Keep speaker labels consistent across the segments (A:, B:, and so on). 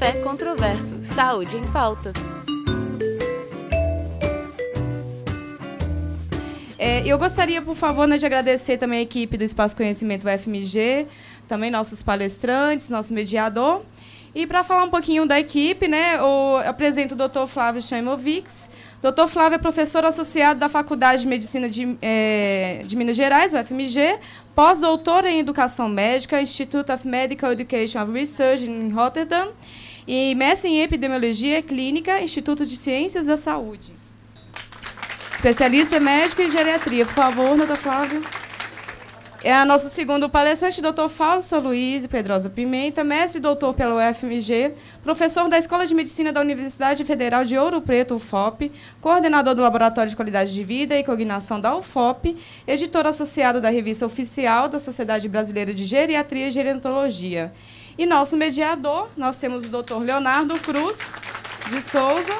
A: Café Controverso. Saúde em pauta.
B: É, eu gostaria, por favor, né, de agradecer também a equipe do Espaço Conhecimento UFMG, também nossos palestrantes, nosso mediador. E para falar um pouquinho da equipe, né, eu apresento o Dr. Flávio Chaimovics. Dr. Flávio é professor associado da Faculdade de Medicina de, é, de Minas Gerais, UFMG, pós-doutor em Educação Médica, Institute of Medical Education and Research em Rotterdam, e mestre em Epidemiologia Clínica, Instituto de Ciências da Saúde. Especialista em médico e geriatria. Por favor, doutor Flávio. É o nosso segundo palestrante, doutor Fausto Luiz Pedrosa Pimenta, mestre e doutor pelo UFMG, professor da Escola de Medicina da Universidade Federal de Ouro Preto, UFOP, coordenador do Laboratório de Qualidade de Vida e Cognação da UFOP, editor associado da revista oficial da Sociedade Brasileira de Geriatria e Gerontologia. E nosso mediador, nós temos o doutor Leonardo Cruz de Souza,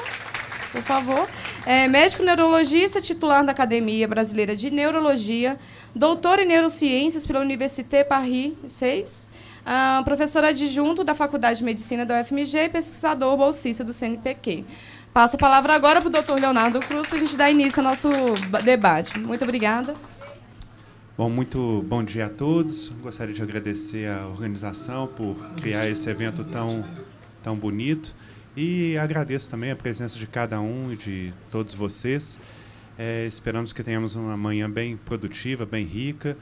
B: por favor, é médico neurologista, titular da Academia Brasileira de Neurologia, doutor em Neurociências pela Université Paris 6, ah, professor adjunto da Faculdade de Medicina da UFMG e pesquisador bolsista do CNPq. Passo a palavra agora para o doutor Leonardo Cruz para a gente dar início ao nosso debate. Muito obrigada.
C: Bom, muito bom dia a todos. Gostaria de agradecer a organização por criar esse evento tão, tão bonito. E agradeço também a presença de cada um e de todos vocês. É, esperamos que tenhamos uma manhã bem produtiva, bem rica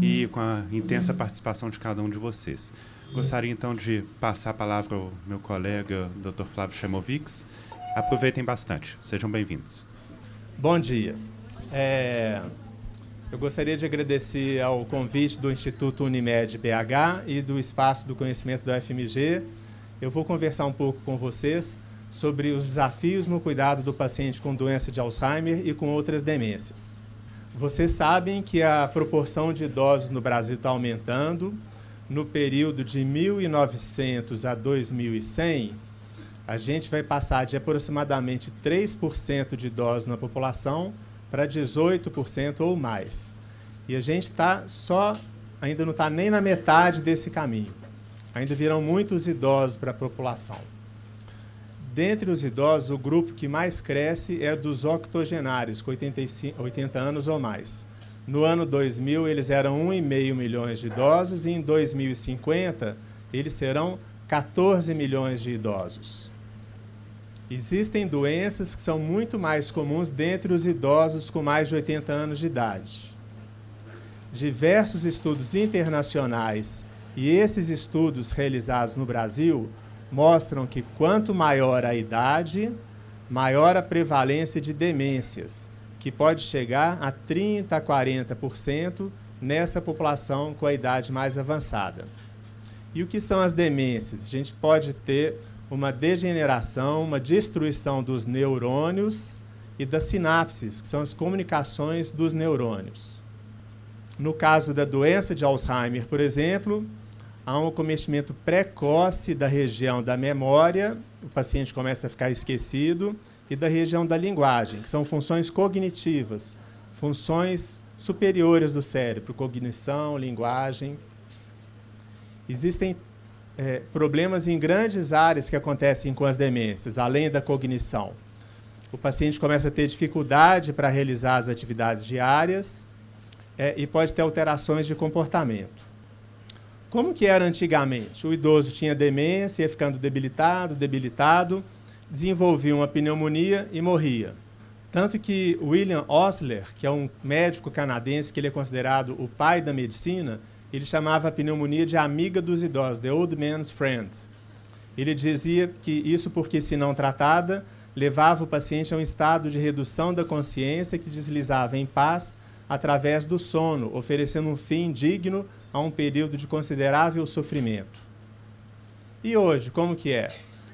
C: e com a intensa participação de cada um de vocês. Gostaria então de passar a palavra ao meu colega, Dr. Flávio Chemovics. Aproveitem bastante. Sejam bem-vindos.
D: Bom dia. É, eu gostaria de agradecer ao convite do Instituto Unimed BH e do Espaço do Conhecimento da UFMG eu vou conversar um pouco com vocês sobre os desafios no cuidado do paciente com doença de Alzheimer e com outras demências. Vocês sabem que a proporção de idosos no Brasil está aumentando. No período de 1900 a 2100, a gente vai passar de aproximadamente 3% de idosos na população para 18% ou mais. E a gente está só, ainda não está nem na metade desse caminho ainda virão muitos idosos para a população. Dentre os idosos, o grupo que mais cresce é dos octogenários, com 85, 80 anos ou mais. No ano 2000, eles eram 1,5 milhões de idosos, e em 2050, eles serão 14 milhões de idosos. Existem doenças que são muito mais comuns dentre os idosos com mais de 80 anos de idade. Diversos estudos internacionais e esses estudos realizados no Brasil mostram que quanto maior a idade, maior a prevalência de demências, que pode chegar a 30 a 40% nessa população com a idade mais avançada. E o que são as demências? A gente pode ter uma degeneração, uma destruição dos neurônios e das sinapses, que são as comunicações dos neurônios. No caso da doença de Alzheimer, por exemplo, há um cometimento precoce da região da memória, o paciente começa a ficar esquecido, e da região da linguagem, que são funções cognitivas, funções superiores do cérebro, cognição, linguagem. Existem é, problemas em grandes áreas que acontecem com as demências, além da cognição. O paciente começa a ter dificuldade para realizar as atividades diárias é, e pode ter alterações de comportamento. Como que era antigamente? O idoso tinha demência, ia ficando debilitado, debilitado, desenvolvia uma pneumonia e morria. Tanto que William Osler, que é um médico canadense que ele é considerado o pai da medicina, ele chamava a pneumonia de amiga dos idosos, the old man's friend. Ele dizia que isso porque, se não tratada, levava o paciente a um estado de redução da consciência que deslizava em paz através do sono, oferecendo um fim digno a um período de considerável sofrimento. E hoje, como que é?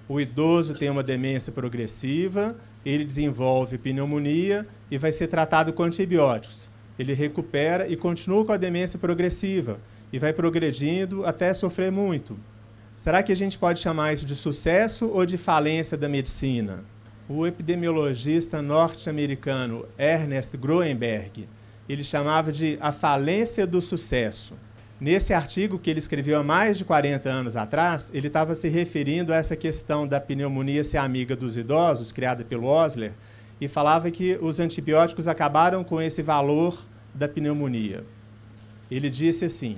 D: O idoso tem uma demência progressiva, ele desenvolve pneumonia e vai ser tratado com antibióticos. Ele recupera e continua com a demência progressiva e vai progredindo até sofrer muito. Será que a gente pode chamar isso de sucesso ou de falência da medicina? O epidemiologista norte-americano Ernest Groenberg, ele chamava de a falência do sucesso. Nesse artigo que ele escreveu há mais de 40 anos atrás, ele estava se referindo a essa questão da pneumonia ser amiga dos idosos, criada pelo Osler, e falava que os antibióticos acabaram com esse valor da pneumonia. Ele disse assim: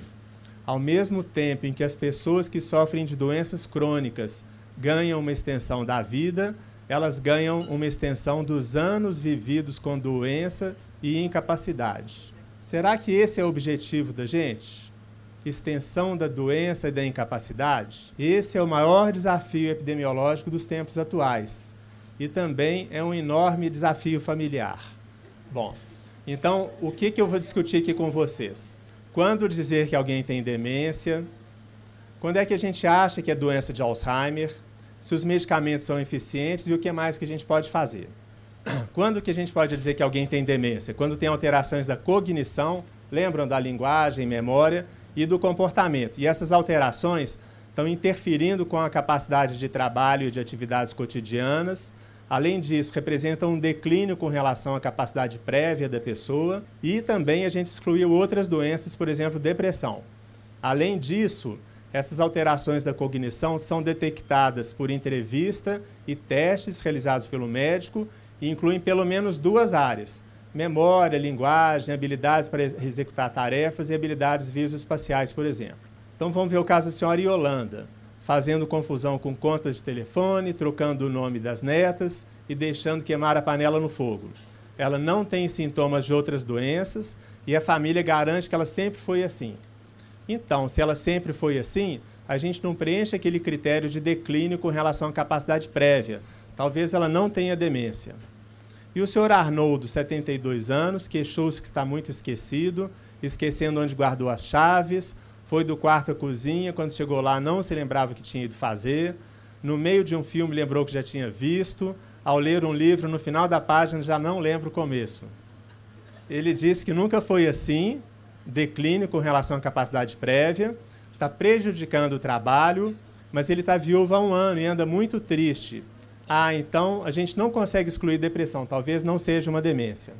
D: ao mesmo tempo em que as pessoas que sofrem de doenças crônicas ganham uma extensão da vida, elas ganham uma extensão dos anos vividos com doença e incapacidade. Será que esse é o objetivo da gente? extensão da doença e da incapacidade? Esse é o maior desafio epidemiológico dos tempos atuais. E também é um enorme desafio familiar. Bom, então, o que, que eu vou discutir aqui com vocês? Quando dizer que alguém tem demência? Quando é que a gente acha que é doença de Alzheimer? Se os medicamentos são eficientes e o que mais que a gente pode fazer? Quando que a gente pode dizer que alguém tem demência? Quando tem alterações da cognição, lembram da linguagem, memória, e do comportamento. E essas alterações estão interferindo com a capacidade de trabalho e de atividades cotidianas. Além disso, representam um declínio com relação à capacidade prévia da pessoa e também a gente excluiu outras doenças, por exemplo, depressão. Além disso, essas alterações da cognição são detectadas por entrevista e testes realizados pelo médico e incluem pelo menos duas áreas: memória, linguagem, habilidades para executar tarefas e habilidades visoespaciais, por exemplo. Então vamos ver o caso da senhora Yolanda, fazendo confusão com contas de telefone, trocando o nome das netas e deixando queimar a panela no fogo. Ela não tem sintomas de outras doenças e a família garante que ela sempre foi assim. Então, se ela sempre foi assim, a gente não preenche aquele critério de declínio com relação à capacidade prévia. Talvez ela não tenha demência. E o senhor Arnoldo, 72 anos, queixou-se que está muito esquecido, esquecendo onde guardou as chaves, foi do quarto à cozinha, quando chegou lá não se lembrava que tinha ido fazer, no meio de um filme lembrou que já tinha visto, ao ler um livro, no final da página já não lembra o começo. Ele disse que nunca foi assim, declínio com relação à capacidade prévia, está prejudicando o trabalho, mas ele está viúvo há um ano e anda muito triste, ah, então a gente não consegue excluir depressão, talvez não seja uma demência.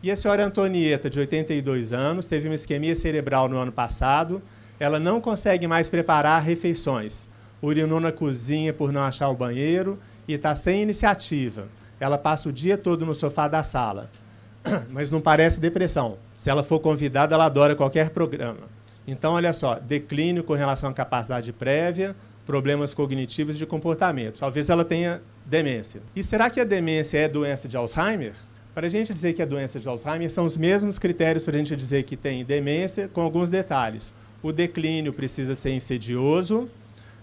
D: E a senhora Antonieta, de 82 anos, teve uma isquemia cerebral no ano passado. Ela não consegue mais preparar refeições. Urinou na cozinha por não achar o banheiro e está sem iniciativa. Ela passa o dia todo no sofá da sala. Mas não parece depressão. Se ela for convidada, ela adora qualquer programa. Então, olha só, declínio com relação à capacidade prévia, problemas cognitivos de comportamento. Talvez ela tenha demência. E será que a demência é doença de Alzheimer? Para a gente dizer que é doença de Alzheimer, são os mesmos critérios para a gente dizer que tem demência, com alguns detalhes. O declínio precisa ser insidioso,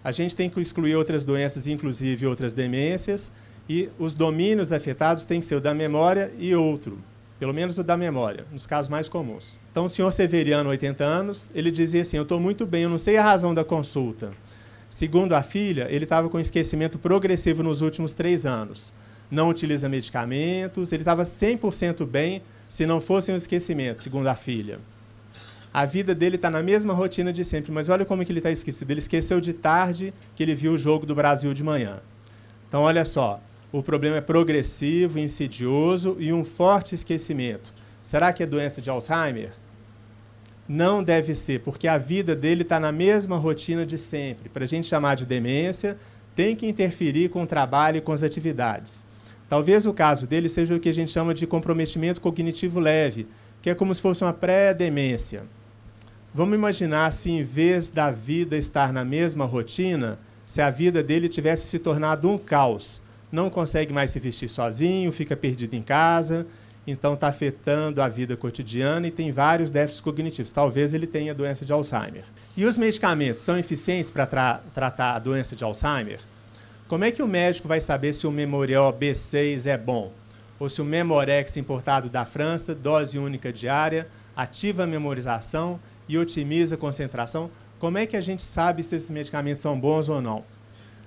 D: a gente tem que excluir outras doenças, inclusive outras demências, e os domínios afetados têm que ser o da memória e outro, pelo menos o da memória, nos casos mais comuns. Então, o senhor Severiano, 80 anos, ele dizia assim: Eu estou muito bem, eu não sei a razão da consulta. Segundo a filha, ele estava com esquecimento progressivo nos últimos três anos. Não utiliza medicamentos, ele estava 100% bem se não fosse um esquecimento, segundo a filha. A vida dele está na mesma rotina de sempre, mas olha como que ele está esquecido. Ele esqueceu de tarde que ele viu o jogo do Brasil de manhã. Então, olha só, o problema é progressivo, insidioso e um forte esquecimento. Será que é doença de Alzheimer? Não deve ser, porque a vida dele está na mesma rotina de sempre. Para a gente chamar de demência, tem que interferir com o trabalho e com as atividades. Talvez o caso dele seja o que a gente chama de comprometimento cognitivo leve, que é como se fosse uma pré-demência. Vamos imaginar se, em vez da vida estar na mesma rotina, se a vida dele tivesse se tornado um caos. Não consegue mais se vestir sozinho, fica perdido em casa, então está afetando a vida cotidiana e tem vários déficits cognitivos. Talvez ele tenha doença de Alzheimer. E os medicamentos são eficientes para tra tratar a doença de Alzheimer? Como é que o médico vai saber se o Memorial B6 é bom? Ou se o Memorex importado da França, dose única diária, ativa a memorização e otimiza a concentração? Como é que a gente sabe se esses medicamentos são bons ou não?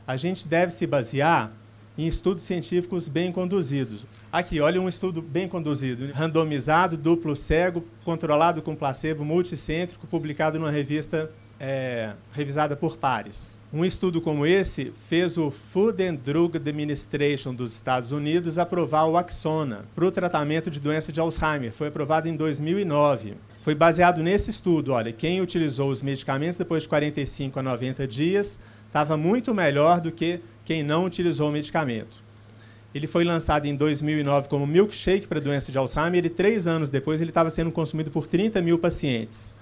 D: A gente deve se basear em estudos científicos bem conduzidos. Aqui, olha um estudo bem conduzido, randomizado, duplo cego, controlado com placebo multicêntrico, publicado numa revista é, revisada por pares. Um estudo como esse fez o Food and Drug Administration dos Estados Unidos aprovar o Axona para o tratamento de doença de Alzheimer. Foi aprovado em 2009. Foi baseado nesse estudo. Olha, quem utilizou os medicamentos depois de 45 a 90 dias estava muito melhor do que quem não utilizou o medicamento. Ele foi lançado em 2009 como milkshake para doença de Alzheimer e três anos depois ele estava sendo consumido por 30 mil pacientes.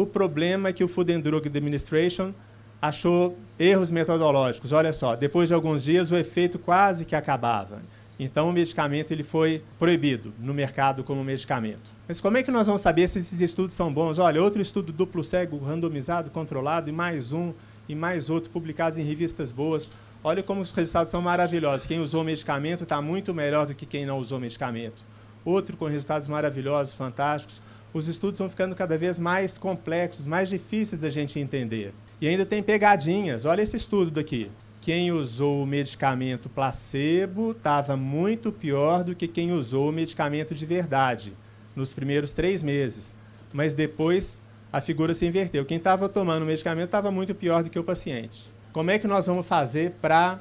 D: O problema é que o Food and Drug Administration achou erros metodológicos. Olha só, depois de alguns dias o efeito quase que acabava. Então o medicamento ele foi proibido no mercado como medicamento. Mas como é que nós vamos saber se esses estudos são bons? Olha, outro estudo duplo cego, randomizado, controlado, e mais um, e mais outro, publicados em revistas boas. Olha como os resultados são maravilhosos. Quem usou medicamento está muito melhor do que quem não usou medicamento. Outro com resultados maravilhosos, fantásticos os estudos vão ficando cada vez mais complexos, mais difíceis da gente entender. E ainda tem pegadinhas. Olha esse estudo daqui. Quem usou o medicamento placebo estava muito pior do que quem usou o medicamento de verdade nos primeiros três meses. Mas depois a figura se inverteu. Quem estava tomando o medicamento estava muito pior do que o paciente. Como é que nós vamos fazer para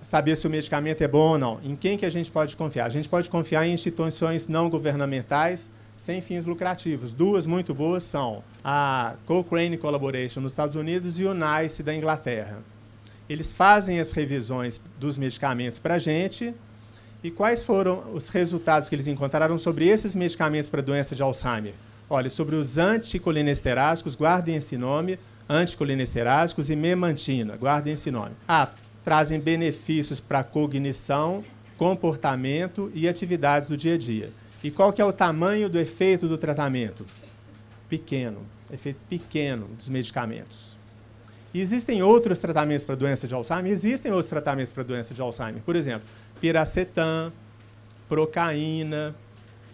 D: saber se o medicamento é bom ou não? Em quem que a gente pode confiar? A gente pode confiar em instituições não governamentais sem fins lucrativos. Duas muito boas são a Cochrane Collaboration nos Estados Unidos e o NICE da Inglaterra. Eles fazem as revisões dos medicamentos para a gente. E quais foram os resultados que eles encontraram sobre esses medicamentos para doença de Alzheimer? Olha, sobre os anticolinesterágicos, guardem esse nome, anticolinesterágicos e memantina, guardem esse nome. Ah, trazem benefícios para cognição, comportamento e atividades do dia a dia. E qual que é o tamanho do efeito do tratamento? Pequeno, efeito pequeno dos medicamentos. E existem outros tratamentos para doença de Alzheimer? Existem outros tratamentos para doença de Alzheimer. Por exemplo, piracetam, procaína,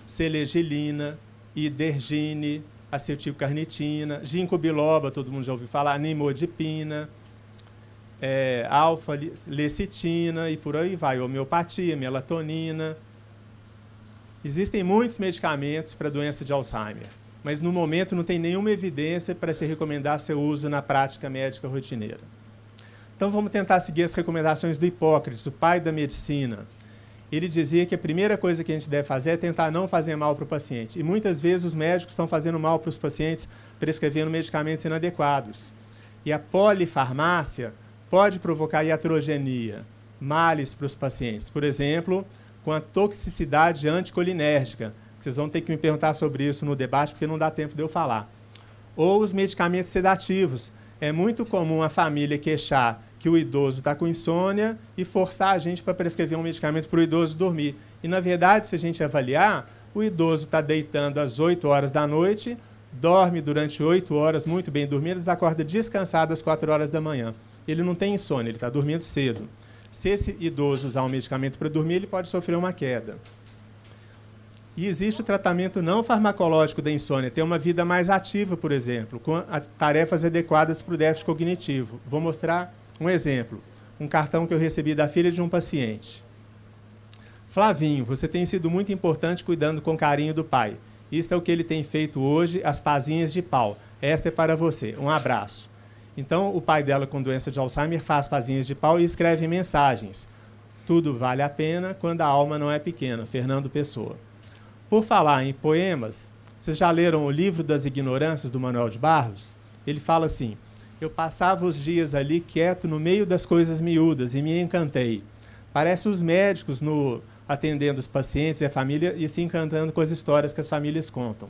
D: selegilina, idergine, acetilcarnitina, ginkgo biloba, todo mundo já ouviu falar, nimodipina, é, alfa-lecitina e por aí vai, homeopatia, melatonina, Existem muitos medicamentos para a doença de Alzheimer, mas no momento não tem nenhuma evidência para se recomendar seu uso na prática médica rotineira. Então vamos tentar seguir as recomendações do Hipócrates, o pai da medicina. Ele dizia que a primeira coisa que a gente deve fazer é tentar não fazer mal para o paciente. E muitas vezes os médicos estão fazendo mal para os pacientes prescrevendo medicamentos inadequados. E a polifarmácia pode provocar iatrogenia, males para os pacientes. Por exemplo, com a toxicidade anticolinérgica. Vocês vão ter que me perguntar sobre isso no debate, porque não dá tempo de eu falar. Ou os medicamentos sedativos. É muito comum a família queixar que o idoso está com insônia e forçar a gente para prescrever um medicamento para o idoso dormir. E, na verdade, se a gente avaliar, o idoso está deitando às 8 horas da noite, dorme durante 8 horas muito bem dormidas, acorda descansado às 4 horas da manhã. Ele não tem insônia, ele está dormindo cedo. Se esse idoso usar um medicamento para dormir, ele pode sofrer uma queda. E existe o tratamento não farmacológico da insônia, ter uma vida mais ativa, por exemplo, com tarefas adequadas para o déficit cognitivo. Vou mostrar um exemplo. Um cartão que eu recebi da filha de um paciente. Flavinho, você tem sido muito importante cuidando com carinho do pai. Isto é o que ele tem feito hoje, as pazinhas de pau. Esta é para você. Um abraço. Então, o pai dela, com doença de Alzheimer, faz pazinhas de pau e escreve mensagens. Tudo vale a pena quando a alma não é pequena. Fernando Pessoa. Por falar em poemas, vocês já leram o livro das ignorâncias do Manuel de Barros? Ele fala assim: Eu passava os dias ali quieto no meio das coisas miúdas e me encantei. Parece os médicos no atendendo os pacientes e a família e se encantando com as histórias que as famílias contam.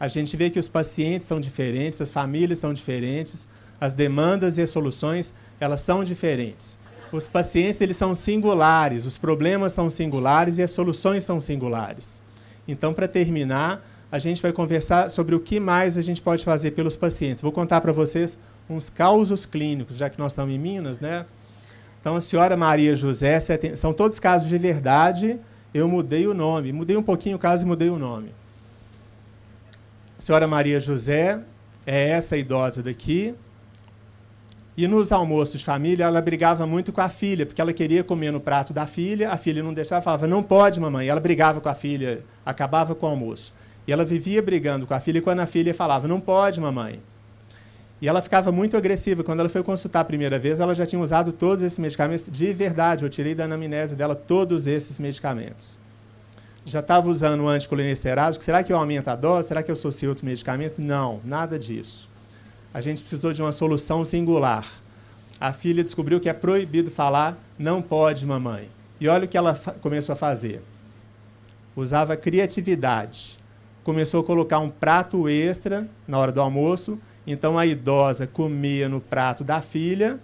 D: A gente vê que os pacientes são diferentes, as famílias são diferentes, as demandas e as soluções, elas são diferentes. Os pacientes, eles são singulares, os problemas são singulares e as soluções são singulares. Então, para terminar, a gente vai conversar sobre o que mais a gente pode fazer pelos pacientes. Vou contar para vocês uns causos clínicos, já que nós estamos em Minas, né? Então, a senhora Maria José, são todos casos de verdade, eu mudei o nome. Mudei um pouquinho o caso e mudei o nome. A senhora Maria José é essa idosa daqui, e nos almoços de família, ela brigava muito com a filha, porque ela queria comer no prato da filha, a filha não deixava, falava, não pode, mamãe. Ela brigava com a filha, acabava com o almoço. E ela vivia brigando com a filha, e quando a filha falava, não pode, mamãe. E ela ficava muito agressiva. Quando ela foi consultar a primeira vez, ela já tinha usado todos esses medicamentos de verdade. Eu tirei da anamnese dela todos esses medicamentos. Já estava usando um anticolinesterásico. Será que eu aumento a dose? Será que eu associo outro medicamento? Não, nada disso. A gente precisou de uma solução singular. A filha descobriu que é proibido falar, não pode, mamãe. E olha o que ela começou a fazer. Usava criatividade. Começou a colocar um prato extra na hora do almoço então a idosa comia no prato da filha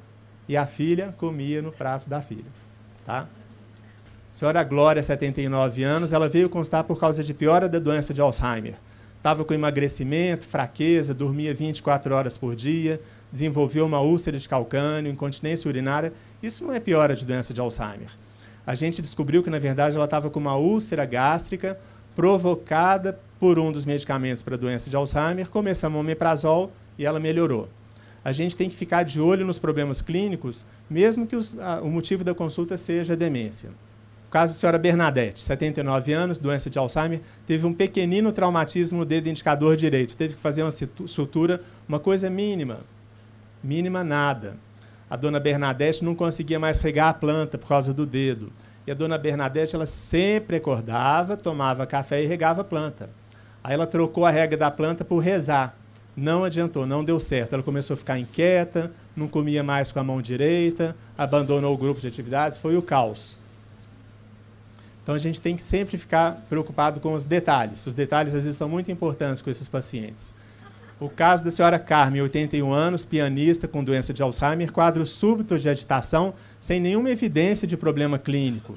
D: e a filha comia no prato da filha. Tá? senhora Glória, 79 anos, ela veio constar por causa de piora da doença de Alzheimer. Estava com emagrecimento, fraqueza, dormia 24 horas por dia, desenvolveu uma úlcera de calcânio, incontinência urinária. Isso não é piora de doença de Alzheimer. A gente descobriu que, na verdade, ela estava com uma úlcera gástrica provocada por um dos medicamentos para a doença de Alzheimer. Começamos o omeprazol, e ela melhorou. A gente tem que ficar de olho nos problemas clínicos, mesmo que os, a, o motivo da consulta seja demência. Caso da senhora Bernadette, 79 anos, doença de Alzheimer, teve um pequenino traumatismo no dedo indicador direito. Teve que fazer uma sutura, uma coisa mínima. Mínima nada. A dona Bernadette não conseguia mais regar a planta por causa do dedo. E a dona Bernadette, ela sempre acordava, tomava café e regava a planta. Aí ela trocou a rega da planta por rezar. Não adiantou, não deu certo. Ela começou a ficar inquieta, não comia mais com a mão direita, abandonou o grupo de atividades, foi o caos. Então a gente tem que sempre ficar preocupado com os detalhes. Os detalhes às vezes são muito importantes com esses pacientes. O caso da senhora Carmen, 81 anos, pianista com doença de Alzheimer, quadros súbitos de agitação, sem nenhuma evidência de problema clínico.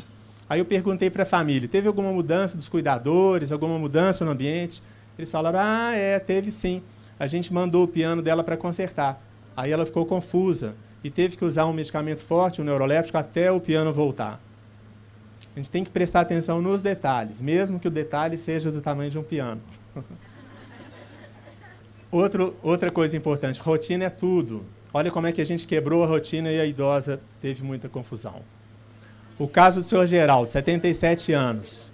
D: Aí eu perguntei para a família: teve alguma mudança dos cuidadores, alguma mudança no ambiente? Eles falaram: ah, é, teve sim a gente mandou o piano dela para consertar. Aí ela ficou confusa e teve que usar um medicamento forte, um neuroléptico, até o piano voltar. A gente tem que prestar atenção nos detalhes, mesmo que o detalhe seja do tamanho de um piano. Outro, outra coisa importante, rotina é tudo. Olha como é que a gente quebrou a rotina e a idosa teve muita confusão. O caso do senhor Geraldo, 77 anos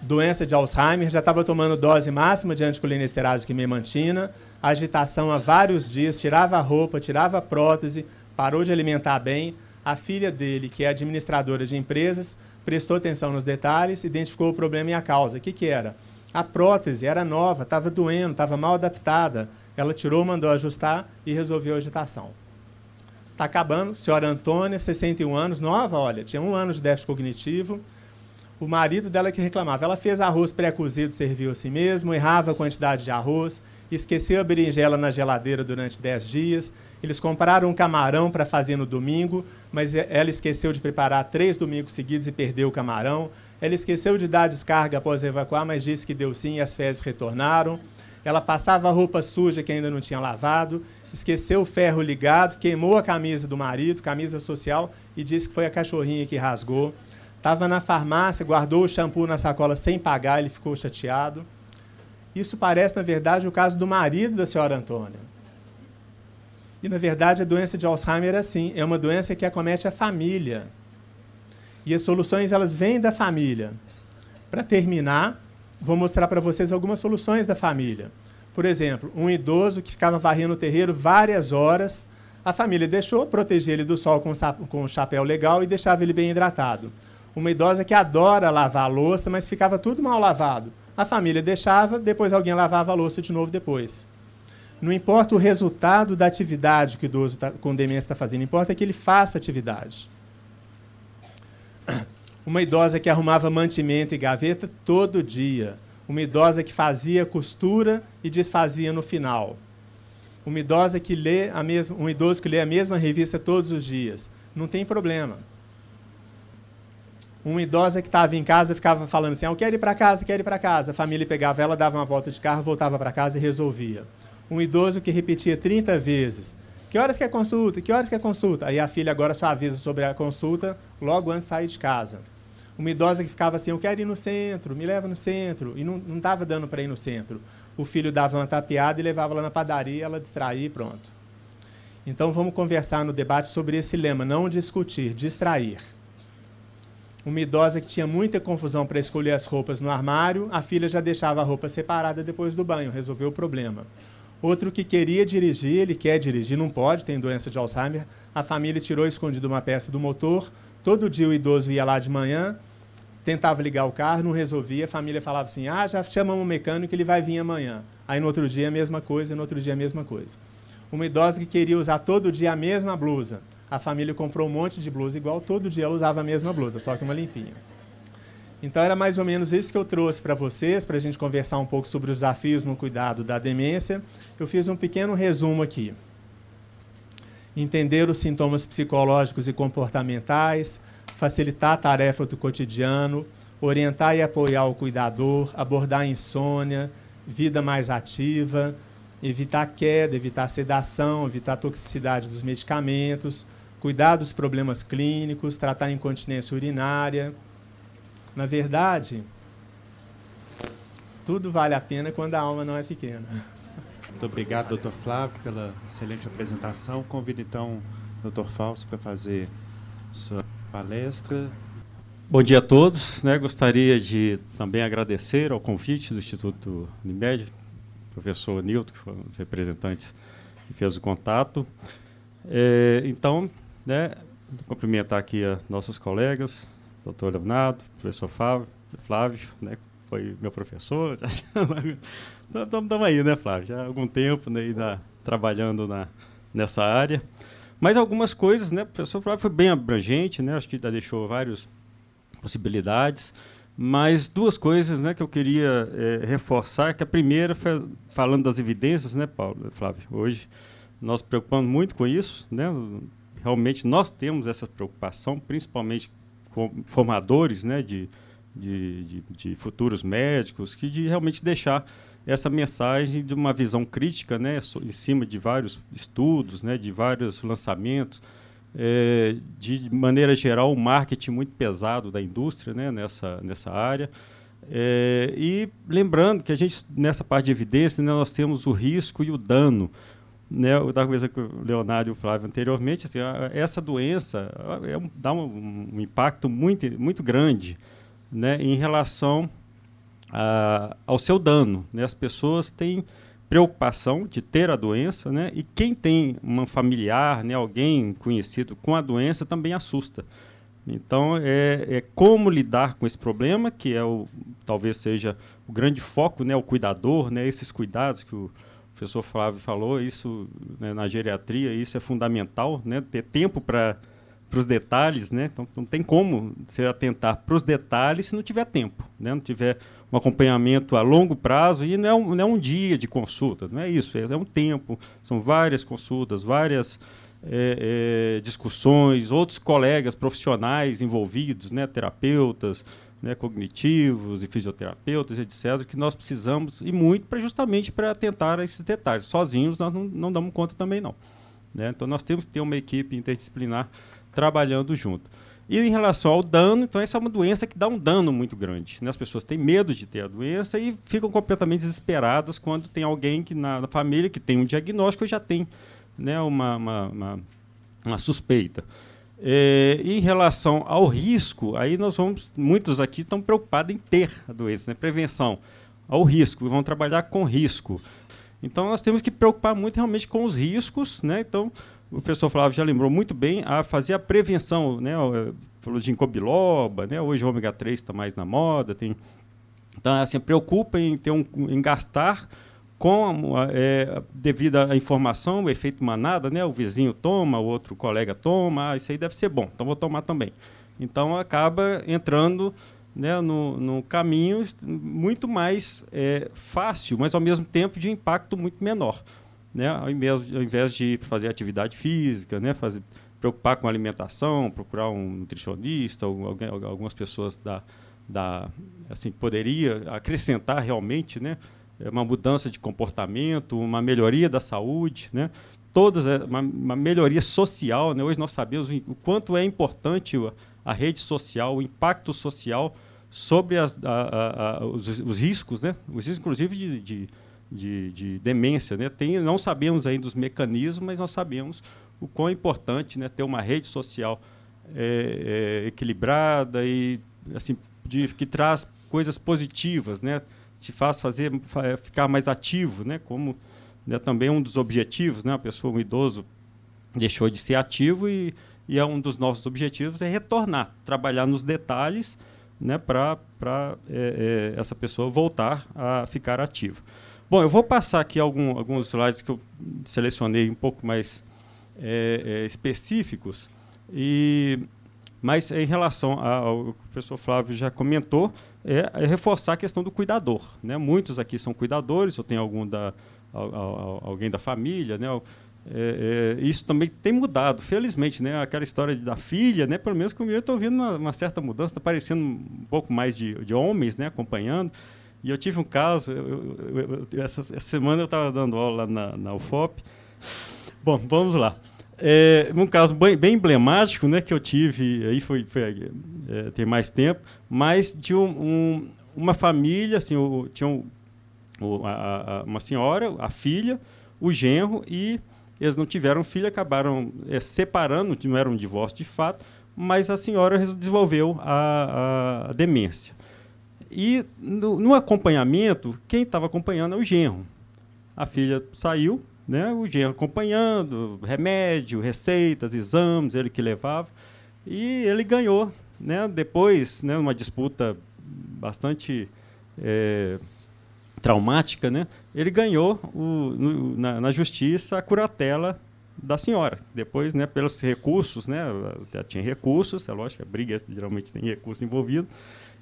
D: doença de Alzheimer, já estava tomando dose máxima de anticolinesterásico e memantina, agitação há vários dias, tirava a roupa, tirava a prótese, parou de alimentar bem. A filha dele, que é administradora de empresas, prestou atenção nos detalhes, identificou o problema e a causa. O que, que era? A prótese era nova, estava doendo, estava mal adaptada. Ela tirou, mandou ajustar e resolveu a agitação. Está acabando. Senhora Antônia, 61 anos, nova, olha, tinha um ano de déficit cognitivo, o marido dela que reclamava. Ela fez arroz pré-cozido, serviu a si mesmo, errava a quantidade de arroz, esqueceu a berinjela na geladeira durante 10 dias. Eles compraram um camarão para fazer no domingo, mas ela esqueceu de preparar três domingos seguidos e perdeu o camarão. Ela esqueceu de dar descarga após evacuar, mas disse que deu sim e as fezes retornaram. Ela passava roupa suja que ainda não tinha lavado, esqueceu o ferro ligado, queimou a camisa do marido, camisa social, e disse que foi a cachorrinha que rasgou. Estava na farmácia, guardou o shampoo na sacola sem pagar, ele ficou chateado. Isso parece, na verdade, o caso do marido da senhora Antônia. E, na verdade, a doença de Alzheimer é assim, é uma doença que acomete a família. E as soluções, elas vêm da família. Para terminar, vou mostrar para vocês algumas soluções da família. Por exemplo, um idoso que ficava varrendo o terreiro várias horas, a família deixou proteger ele do sol com, com um chapéu legal e deixava ele bem hidratado uma idosa que adora lavar a louça, mas ficava tudo mal lavado. A família deixava, depois alguém lavava a louça de novo depois. Não importa o resultado da atividade que o idoso tá, com demência está fazendo, importa que ele faça atividade. Uma idosa que arrumava mantimento e gaveta todo dia. Uma idosa que fazia costura e desfazia no final. Uma idosa que lê a mesma, um idoso que lê a mesma revista todos os dias. Não tem problema. Uma idosa que estava em casa ficava falando assim: ah, Eu quero ir para casa, quero ir para casa. A família pegava ela, dava uma volta de carro, voltava para casa e resolvia. Um idoso que repetia 30 vezes: Que horas que é consulta? Que horas que é consulta? Aí a filha agora só avisa sobre a consulta logo antes de sair de casa. Uma idosa que ficava assim: Eu quero ir no centro, me leva no centro. E não estava dando para ir no centro. O filho dava uma tapeada e levava ela na padaria, ela distraía e pronto. Então vamos conversar no debate sobre esse lema: não discutir, distrair uma idosa que tinha muita confusão para escolher as roupas no armário, a filha já deixava a roupa separada depois do banho, resolveu o problema. Outro que queria dirigir, ele quer dirigir, não pode, tem doença de Alzheimer. A família tirou escondido uma peça do motor. Todo dia o idoso ia lá de manhã, tentava ligar o carro, não resolvia. A família falava assim: ah, já chamamos um mecânico, ele vai vir amanhã. Aí no outro dia a mesma coisa, no outro dia a mesma coisa. Uma idosa que queria usar todo dia a mesma blusa. A família comprou um monte de blusa igual, todo dia ela usava a mesma blusa, só que uma limpinha. Então era mais ou menos isso que eu trouxe para vocês, para a gente conversar um pouco sobre os desafios no cuidado da demência. Eu fiz um pequeno resumo aqui. Entender os sintomas psicológicos e comportamentais, facilitar a tarefa do cotidiano, orientar e apoiar o cuidador, abordar insônia, vida mais ativa, evitar queda, evitar sedação, evitar toxicidade dos medicamentos, cuidar dos problemas clínicos, tratar a incontinência urinária, na verdade, tudo vale a pena quando a alma não é pequena.
C: Muito obrigado, doutor Flávio, pela excelente apresentação. Convido então o doutor Fausto para fazer sua palestra.
E: Bom dia a todos. Né? Gostaria de também agradecer ao convite do Instituto Unimed, professor Nilton, que foi um dos representantes que fez o contato. É, então, né, cumprimentar aqui a nossos colegas, doutor Leonardo, professor Flávio, Flávio né, foi meu professor. Estamos aí, né, Flávio? Já há algum tempo né, na, trabalhando na, nessa área. Mas algumas coisas, né, professor Flávio foi bem abrangente, né, acho que já deixou várias possibilidades. Mas duas coisas né, que eu queria é, reforçar, que a primeira falando das evidências, né, Paulo, Flávio? Hoje nós preocupamos muito com isso, né? Realmente nós temos essa preocupação, principalmente formadores né, de, de, de, de, futuros médicos, que de realmente deixar essa mensagem de uma visão crítica né, em cima de vários estudos, né, de vários lançamentos, é, de maneira geral, o marketing muito pesado da indústria né, nessa, nessa área. É, e lembrando que a gente, nessa parte de evidência, né, nós temos o risco e o dano né, eu estava conversando com o Leonardo e o Flávio anteriormente, assim, essa doença é um, dá um, um, impacto muito, muito grande né, em relação a, ao seu dano. Né? As pessoas têm preocupação de ter a doença, né? e quem tem um familiar, né, alguém conhecido com a doença, também assusta. Então, é, é como lidar com esse problema, que é o, talvez seja o grande foco, né, o cuidador, né, esses cuidados que o professor Flávio falou, isso né, na geriatria, isso é fundamental, né, ter tempo para os detalhes, né? Então não tem como você atentar para os detalhes se não tiver tempo, né? Não tiver um acompanhamento a longo prazo e não é um, não é um dia de consulta, não é isso, é, é um tempo, são várias consultas, várias é, é, discussões, outros colegas profissionais envolvidos, né? Terapeutas, né, cognitivos e fisioterapeutas, etc., que nós precisamos e muito para justamente para tentar esses detalhes. Sozinhos nós não, não damos conta também não. Né? Então nós temos que ter uma equipe interdisciplinar trabalhando junto. E em relação ao dano, então essa é uma doença que dá um dano muito grande. Né? As pessoas têm medo de ter a doença e ficam completamente desesperadas quando tem alguém que na, na família que tem um diagnóstico e já tem né, uma, uma, uma, uma suspeita. É, em relação ao risco, aí nós vamos, muitos aqui estão preocupados em ter a doença, né? prevenção ao risco, vão trabalhar com risco. Então nós temos que preocupar muito realmente com os riscos, né? Então o professor Flávio já lembrou muito bem a fazer a prevenção, né? Falou de biloba, né? Hoje o ômega 3 está mais na moda, tem então assim preocupa em ter um em gastar com é, devido à informação, o efeito manada, né? O vizinho toma, o outro colega toma, ah, isso aí deve ser bom, então vou tomar também. Então acaba entrando né, no, no caminho muito mais é, fácil, mas ao mesmo tempo de impacto muito menor. Né? Ao, invés, ao invés de fazer atividade física, né, fazer, preocupar com alimentação, procurar um nutricionista, alguém, algumas pessoas da, da assim poderia acrescentar realmente, né? É uma mudança de comportamento, uma melhoria da saúde, né? Todas é, uma, uma melhoria social, né? Hoje nós sabemos o quanto é importante a, rede social, o impacto social sobre as, a, a, os, os, riscos, né? Os riscos, inclusive, de, de, de, de, demência, né? Tem, não sabemos ainda os mecanismos, mas nós sabemos o quão é importante, né? Ter uma rede social é, é, equilibrada e assim de, que traz coisas positivas, né? Te faz fazer ficar mais ativo, né? Como né, também um dos objetivos, né, a pessoa, um idoso, deixou de ser ativo e, e é um dos nossos objetivos é retornar, trabalhar nos detalhes né, para é, é, essa pessoa voltar a ficar ativa. Bom, eu vou passar aqui algum, alguns slides que eu selecionei um pouco mais é, é específicos, e, mas em relação ao que o professor Flávio já comentou, é, é, reforçar a questão do cuidador. Né? Muitos aqui são cuidadores, eu tenho algum da, alguém da família, né? É, é, isso também tem mudado, felizmente, né? Aquela história da filha, né? Pelo menos comigo eu estou vendo uma, uma, certa mudança, está parecendo um pouco mais de, de, homens, né? Acompanhando. E eu tive um caso, eu, eu, eu, essa, essa, semana eu estava dando aula na, na UFOP. Bom, vamos lá. É, um caso bem, bem, emblemático, né? Que eu tive, aí foi, foi é, tem mais tempo, mas de um, um, uma família, assim, o, tinha um, o, a, a, uma senhora, a filha, o genro e eles não tiveram filho, acabaram é, separando, não era um divórcio de fato, mas a senhora desenvolveu a, a, demência. E no, no acompanhamento, quem estava acompanhando é o genro. A filha saiu, né, o genro acompanhando, remédio, receitas, exames, ele que levava. E ele ganhou, né, depois, né, uma disputa bastante é, traumática, né, ele ganhou o, no, na, na, justiça a curatela da senhora. Depois, né, pelos recursos, né, tinha recursos, é lógico, a briga geralmente tem recurso envolvido.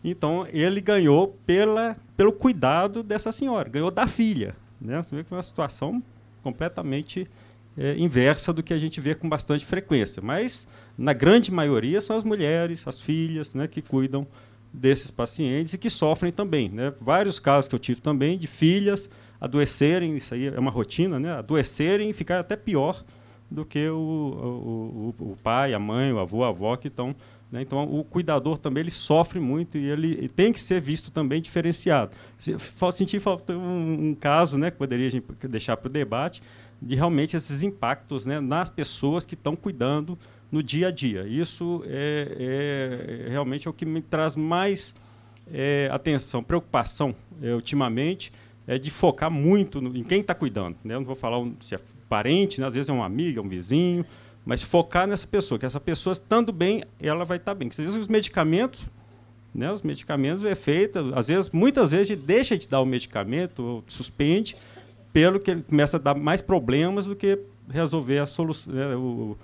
E: Então, ele ganhou pela, pelo cuidado dessa senhora, ganhou da filha. Né? Você vê que é uma situação completamente é, inversa do que a gente vê com bastante frequência. Mas, na grande maioria, são as mulheres, as filhas, né, que cuidam desses pacientes e que sofrem também. Né? Vários casos que eu tive também de filhas adoecerem, isso aí é uma rotina, né? adoecerem e ficar até pior do que o, o, o, pai, a mãe, o avô, a avó que estão. Né? Então, o cuidador também ele sofre muito e ele, tem que ser visto também diferenciado. Senti falta um, um, caso né, que poderia a gente deixar para o debate de realmente esses impactos né, nas pessoas que estão cuidando no dia a dia. Isso é, é realmente é o que me traz mais é, atenção, preocupação é, ultimamente, é de focar muito no, em quem está cuidando. Né? Eu não vou falar um, se é parente, né? às vezes é uma amiga, um vizinho, mas focar nessa pessoa, que essa pessoa estando bem, ela vai estar tá bem. Às vezes os medicamentos, né? os medicamentos é feito, às vezes, muitas vezes, deixa de dar o medicamento, ou suspende, pelo que ele começa a dar mais problemas do que resolver a solução, né? o,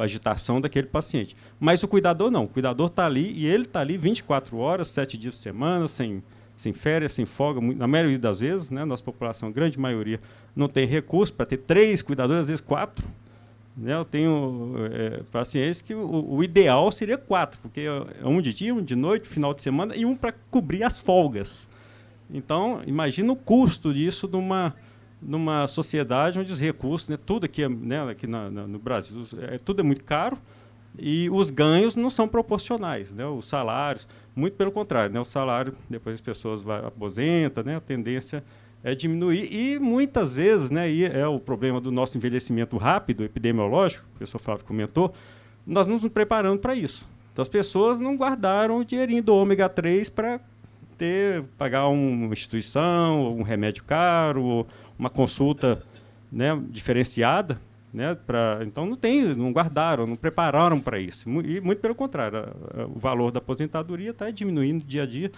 E: a agitação daquele paciente. Mas o cuidador não. O cuidador está ali e ele está ali 24 horas, 7 dias por semana, sem, sem férias, sem folga. Na maioria das vezes, né, nossa população, grande maioria, não tem recurso para ter três cuidadores, às vezes quatro. Né, eu tenho é, pacientes que o, o, ideal seria quatro, porque é um de dia, um de noite, final de semana e um para cobrir as folgas. Então, imagina o custo disso numa numa sociedade onde os recursos, né, tudo aqui, né, aqui na, na, no Brasil, é, tudo é muito caro e os ganhos não são proporcionais, né, os salários, muito pelo contrário, né, o salário, depois as pessoas vai, aposenta, né, a tendência é diminuir e muitas vezes, né, e é o problema do nosso envelhecimento rápido, epidemiológico, o professor Flávio comentou, nós não nos preparamos para isso. Então as pessoas não guardaram o dinheirinho do ômega 3 para ter, pagar uma instituição, um remédio caro, uma consulta né, diferenciada, né, pra, então não tem, não guardaram, não prepararam para isso. E muito pelo contrário, a, a, o valor da aposentadoria está diminuindo dia a dia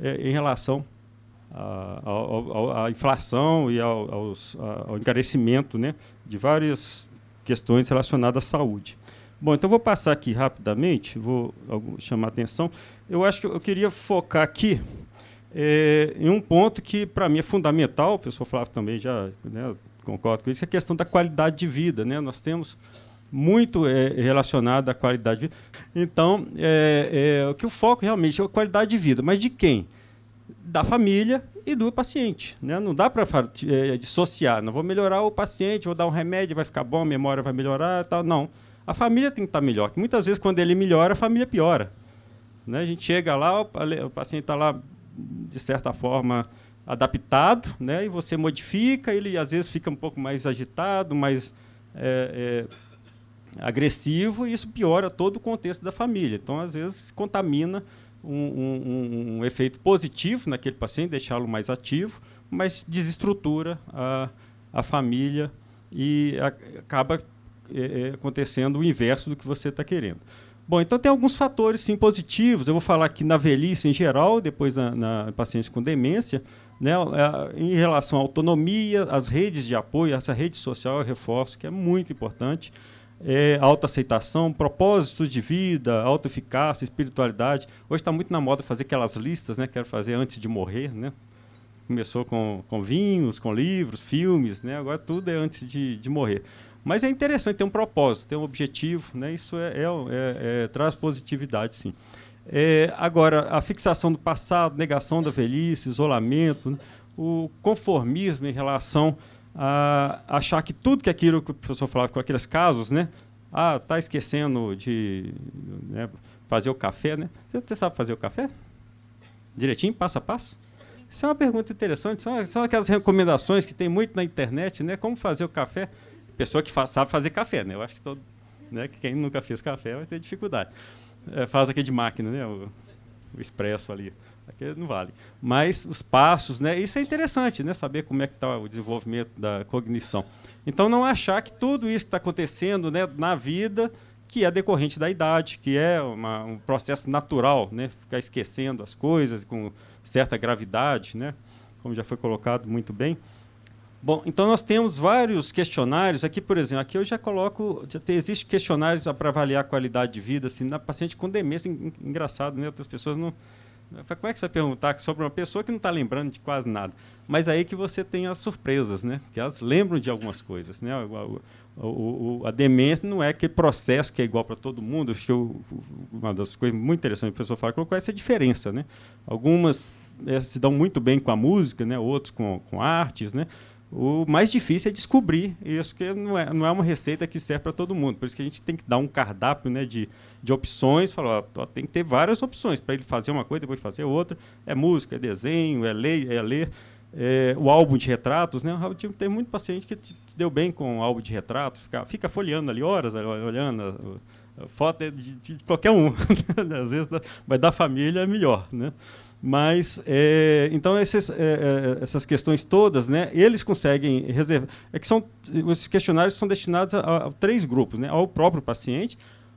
E: é, em relação à inflação e ao, ao encarecimento né, de várias questões relacionadas à saúde. Bom, então vou passar aqui rapidamente, vou chamar a atenção. Eu acho que eu queria focar aqui é, em um ponto que, para mim, é fundamental, o professor Flávio também já né, concorda com isso, é a questão da qualidade de vida. Né? Nós temos muito é, relacionado à qualidade de vida. Então, é, é, o que o foco realmente é a qualidade de vida, mas de quem? Da família e do paciente. Né? Não dá para é, dissociar. Não vou melhorar o paciente, vou dar um remédio, vai ficar bom, a memória vai melhorar. Tal. Não. A família tem que estar melhor. muitas vezes, quando ele melhora, a família piora. Né? A gente chega lá, o paciente está lá de certa forma, adaptado, né? e você modifica, ele às vezes fica um pouco mais agitado, mais é, é, agressivo, e isso piora todo o contexto da família. Então, às vezes, contamina um, um, um efeito positivo naquele paciente, deixá-lo mais ativo, mas desestrutura a, a família e a, acaba é, acontecendo o inverso do que você está querendo. Bom, então tem alguns fatores sim positivos. Eu vou falar aqui na velhice em geral, depois na, na pacientes com demência, né, é, em relação à autonomia, as redes de apoio, essa rede social eu reforço que é muito importante. É, autoaceitação, propósitos de vida, autoeficácia, espiritualidade. Hoje está muito na moda fazer aquelas listas, né? Quero fazer antes de morrer, né? Começou com, com vinhos, com livros, filmes, né? Agora tudo é antes de, de morrer. Mas é interessante, tem um propósito, tem um objetivo, né? isso é, é, é, é traz positividade, sim. É, agora, a fixação do passado, negação da velhice, isolamento, né? o conformismo em relação a achar que tudo que aquilo que o professor falava com aqueles casos, né? Ah, tá esquecendo de né, fazer o café, né? Você, sabe fazer o café? Direitinho, passo a passo? Isso é uma pergunta interessante. São, são aquelas recomendações que tem muito na internet, né? Como fazer o café pessoa que faz, sabe fazer café, né? Eu acho que todo, né, que quem nunca fez café vai ter dificuldade. É, faz aqui de máquina, né? O, o expresso ali, aqui não vale. Mas os passos, né? Isso é interessante, né? Saber como é que está o desenvolvimento da cognição. Então não achar que tudo isso que está acontecendo, né, na vida que é decorrente da idade, que é uma, um processo natural, né? Ficar esquecendo as coisas com certa gravidade, né? Como já foi colocado muito bem. Bom, então nós temos vários questionários. Aqui, por exemplo, aqui eu já coloco. Já tem, existe questionários para avaliar a qualidade de vida assim, na paciente com demência. Engraçado, né? Outras pessoas não. Como é que você vai perguntar sobre uma pessoa que não está lembrando de quase nada? Mas aí que você tem as surpresas, né? Que elas lembram de algumas coisas, né? O, o, o, a demência não é aquele processo que é igual para todo mundo. Acho que eu, uma das coisas muito interessantes que a pessoa fala é essa diferença, né? Algumas é, se dão muito bem com a música, né? Outros com, com artes, né? O mais difícil é descobrir isso, que não é, não é uma receita que serve para todo mundo. Por isso que a gente tem que dar um cardápio né, de, de opções, falar, ó, tem que ter várias opções para ele fazer uma coisa, depois fazer outra. É música, é desenho, é ler, é ler. É, o álbum de retratos, né? Tem muito paciente que se deu bem com o álbum de retrato, fica, fica folheando ali horas, olhando a, a foto de, de, qualquer um. Às vezes, mas da família é melhor, né? Mas, é, então, esses, é, é, essas questões todas, né, eles conseguem reservar. É que são, esses questionários são destinados a, a, três grupos: né, ao próprio paciente,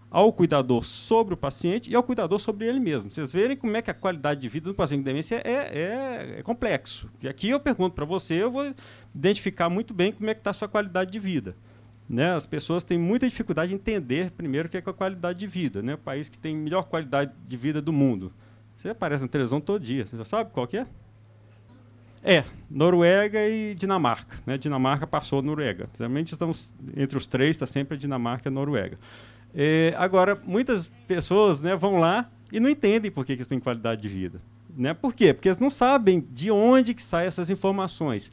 E: ao cuidador sobre o paciente e ao cuidador sobre ele mesmo. Vocês verem como é que a qualidade de vida do paciente com demência é, é, é complexo. E aqui eu pergunto para você, eu vou identificar muito bem como é que está a sua qualidade de vida. Né? As pessoas têm muita dificuldade em entender, primeiro, o que é, que é a qualidade de vida. Né? O país que tem melhor qualidade de vida do mundo. Você aparece na televisão todo dia. Você já sabe qual que é? É, Noruega e Dinamarca. Né? Dinamarca passou a Noruega. Geralmente estamos entre os três, está sempre a Dinamarca e a Noruega. É, agora, muitas pessoas né, vão lá e não entendem por que, que eles têm qualidade de vida. Né? Por quê? Porque eles não sabem de onde que saem essas informações.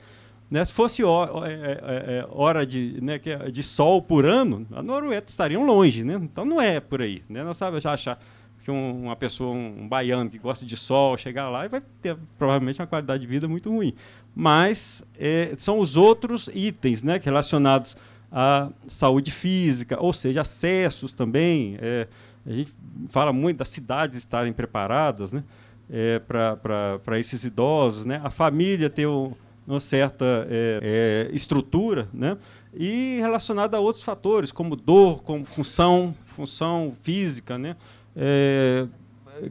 E: Né? Se fosse hora, é, é, é, hora de, né, de sol por ano, a Noruega estariam longe. Né? Então não é por aí. Né? Não sabe achar que um, uma pessoa, um, baiano que gosta de sol, chegar lá e vai ter provavelmente uma qualidade de vida muito ruim. Mas é, são os outros itens né, relacionados à saúde física, ou seja, acessos também. É, a gente fala muito das cidades estarem preparadas né, é, para esses idosos, né, a família ter um, uma certa é, é, estrutura, né, e relacionada a outros fatores, como dor, como função, função física, né, é,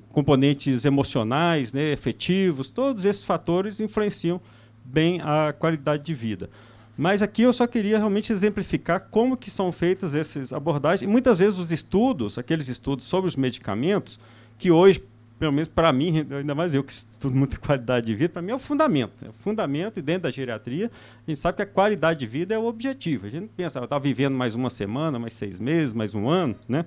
E: componentes emocionais, né, efetivos, todos esses fatores influenciam bem a qualidade de vida. Mas aqui eu só queria realmente exemplificar como que são feitas essas abordagens. E muitas vezes os estudos, aqueles estudos sobre os medicamentos, que hoje, pelo menos para mim, ainda mais eu que estudo muita qualidade de vida, para mim é o fundamento. É o fundamento e dentro da geriatria, a gente sabe que a qualidade de vida é o objetivo. A gente pensa, está vivendo mais uma semana, mais seis meses, mais um ano, né?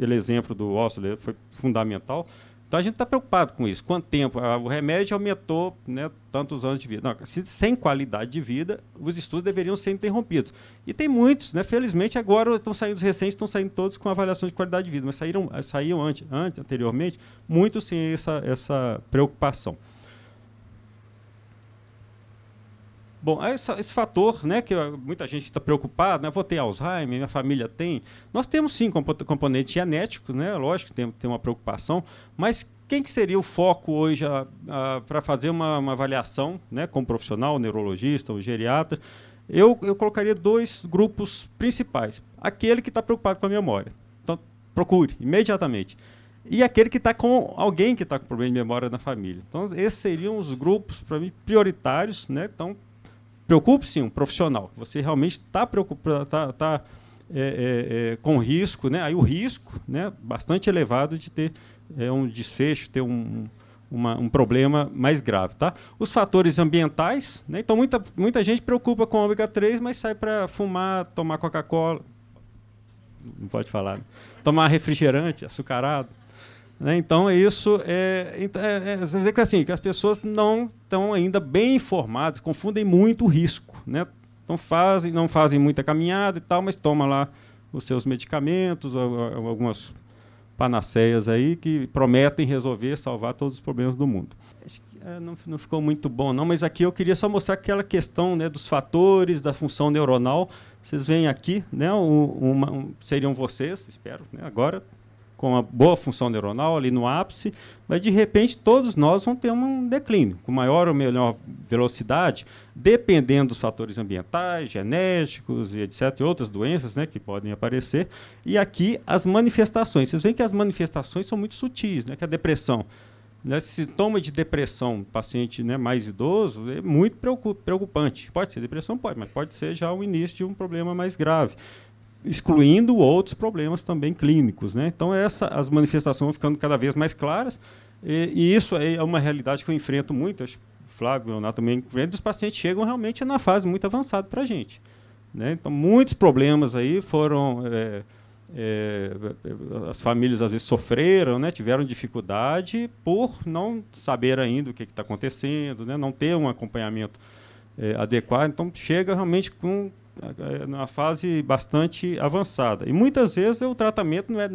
E: aquele exemplo do Osler foi fundamental. Então a gente está preocupado com isso. Quanto tempo? Ah, o remédio aumentou né, tantos anos de vida. Não, sem qualidade de vida, os estudos deveriam ser interrompidos. E tem muitos, né? Felizmente agora estão saindo os recentes, estão saindo todos com avaliação de qualidade de vida, mas saíram, saíam antes, antes anteriormente, muitos sem essa, essa preocupação. Bom, esse, esse, fator, né, que muita gente está preocupada, né, vou ter Alzheimer, minha família tem. Nós temos sim componente genético, né, lógico tem, tem uma preocupação, mas quem que seria o foco hoje para fazer uma, uma, avaliação, né, como profissional, neurologista, ou geriatra, Eu, eu colocaria dois grupos principais. Aquele que está preocupado com a memória. Então, procure imediatamente. E aquele que está com alguém que está com problema de memória na família. Então, esses seriam os grupos, para mim, prioritários. Né? Então, preocupe-se um profissional. Você realmente está preocupado, está tá, é, é, é, com risco, né? aí o risco né, bastante elevado de ter é, um desfecho, ter um, uma, um problema mais grave. Tá? Os fatores ambientais, né? então muita, muita gente preocupa com ômega 3, mas sai para fumar, tomar Coca-Cola, não pode falar, né? tomar refrigerante açucarado. Né? Então, isso é, é, é dizer que, assim, que as pessoas não estão ainda bem informadas, confundem muito o risco. Né? Então, fazem, não fazem muita caminhada e tal, mas tomam lá os seus medicamentos, algumas panaceias aí que prometem resolver, salvar todos os problemas do mundo. Acho que é, não, não, ficou muito bom, não, mas aqui eu queria só mostrar aquela questão né, dos fatores da função neuronal. Vocês veem aqui, né, um, uma, um, seriam vocês, espero, né, agora, com uma boa função neuronal ali no ápice, mas de repente todos nós vamos ter um declínio, com maior ou menor velocidade, dependendo dos fatores ambientais, genéticos e etc, e outras doenças né, que podem aparecer. E aqui as manifestações. Vocês veem que as manifestações são muito sutis, né, que a depressão. Né, sintoma de depressão paciente né, mais idoso é muito preocupante. Pode ser depressão, pode, mas pode ser já o início de um problema mais grave excluindo outros problemas também clínicos. Né? Então, essa, as manifestações vão ficando cada vez mais claras, e, e isso é uma realidade que eu enfrento muito, acho Flávio Leonardo também enfrentam, os pacientes chegam realmente na fase muito avançada para a gente. Né? Então, muitos problemas aí foram... É, é, as famílias às vezes sofreram, né, tiveram dificuldade por não saber ainda o que está acontecendo, né, não ter um acompanhamento é, adequado. Então, chega realmente com é, numa fase bastante avançada. E muitas vezes o tratamento não é,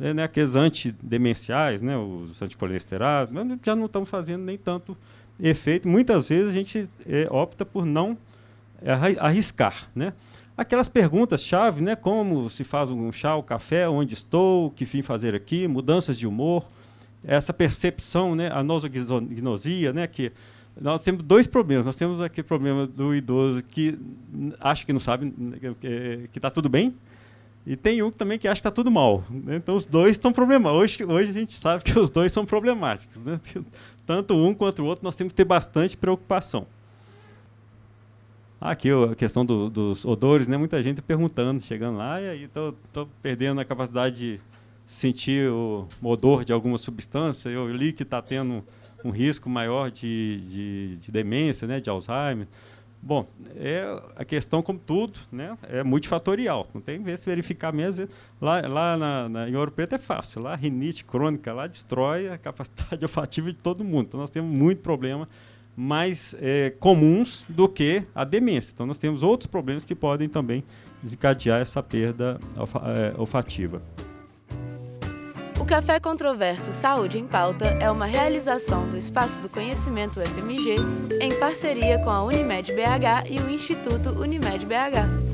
E: é né, aqueles antidemenciais, né, os anticolesterados, já não estão fazendo nem tanto efeito. Muitas vezes a gente é, opta por não arriscar. Né? Aquelas perguntas-chave, né, como se faz um chá, o um café, onde estou, que fim fazer aqui, mudanças de humor, essa percepção, né, a nosognosia, né, que nós temos dois problemas. Nós temos aquele problema do idoso que acha que não sabe que está tudo bem, e tem um também que acha que está tudo mal. Né? Então os dois estão problemáticos. Hoje, hoje a gente sabe que os dois são problemáticos. Né? Tanto um quanto o outro nós temos que ter bastante preocupação. Aqui a questão do, dos odores, né? Muita gente perguntando, chegando lá, e aí estou perdendo a capacidade de sentir o odor de alguma substância. Eu li que está tendo um risco maior de, de, de, demência, né, de Alzheimer. Bom, é a questão, como tudo, né, é multifatorial. Não tem que se verificar mesmo. Lá, lá na, na, em Ouro Preto é fácil. Lá rinite crônica lá destrói a capacidade olfativa de todo mundo. Então nós temos muito problema mais é, comuns do que a demência. Então nós temos outros problemas que podem também desencadear essa perda é, olfativa.
A: Café Controverso Saúde em Pauta é uma realização do Espaço do Conhecimento FMG em parceria com a Unimed BH e o Instituto Unimed BH.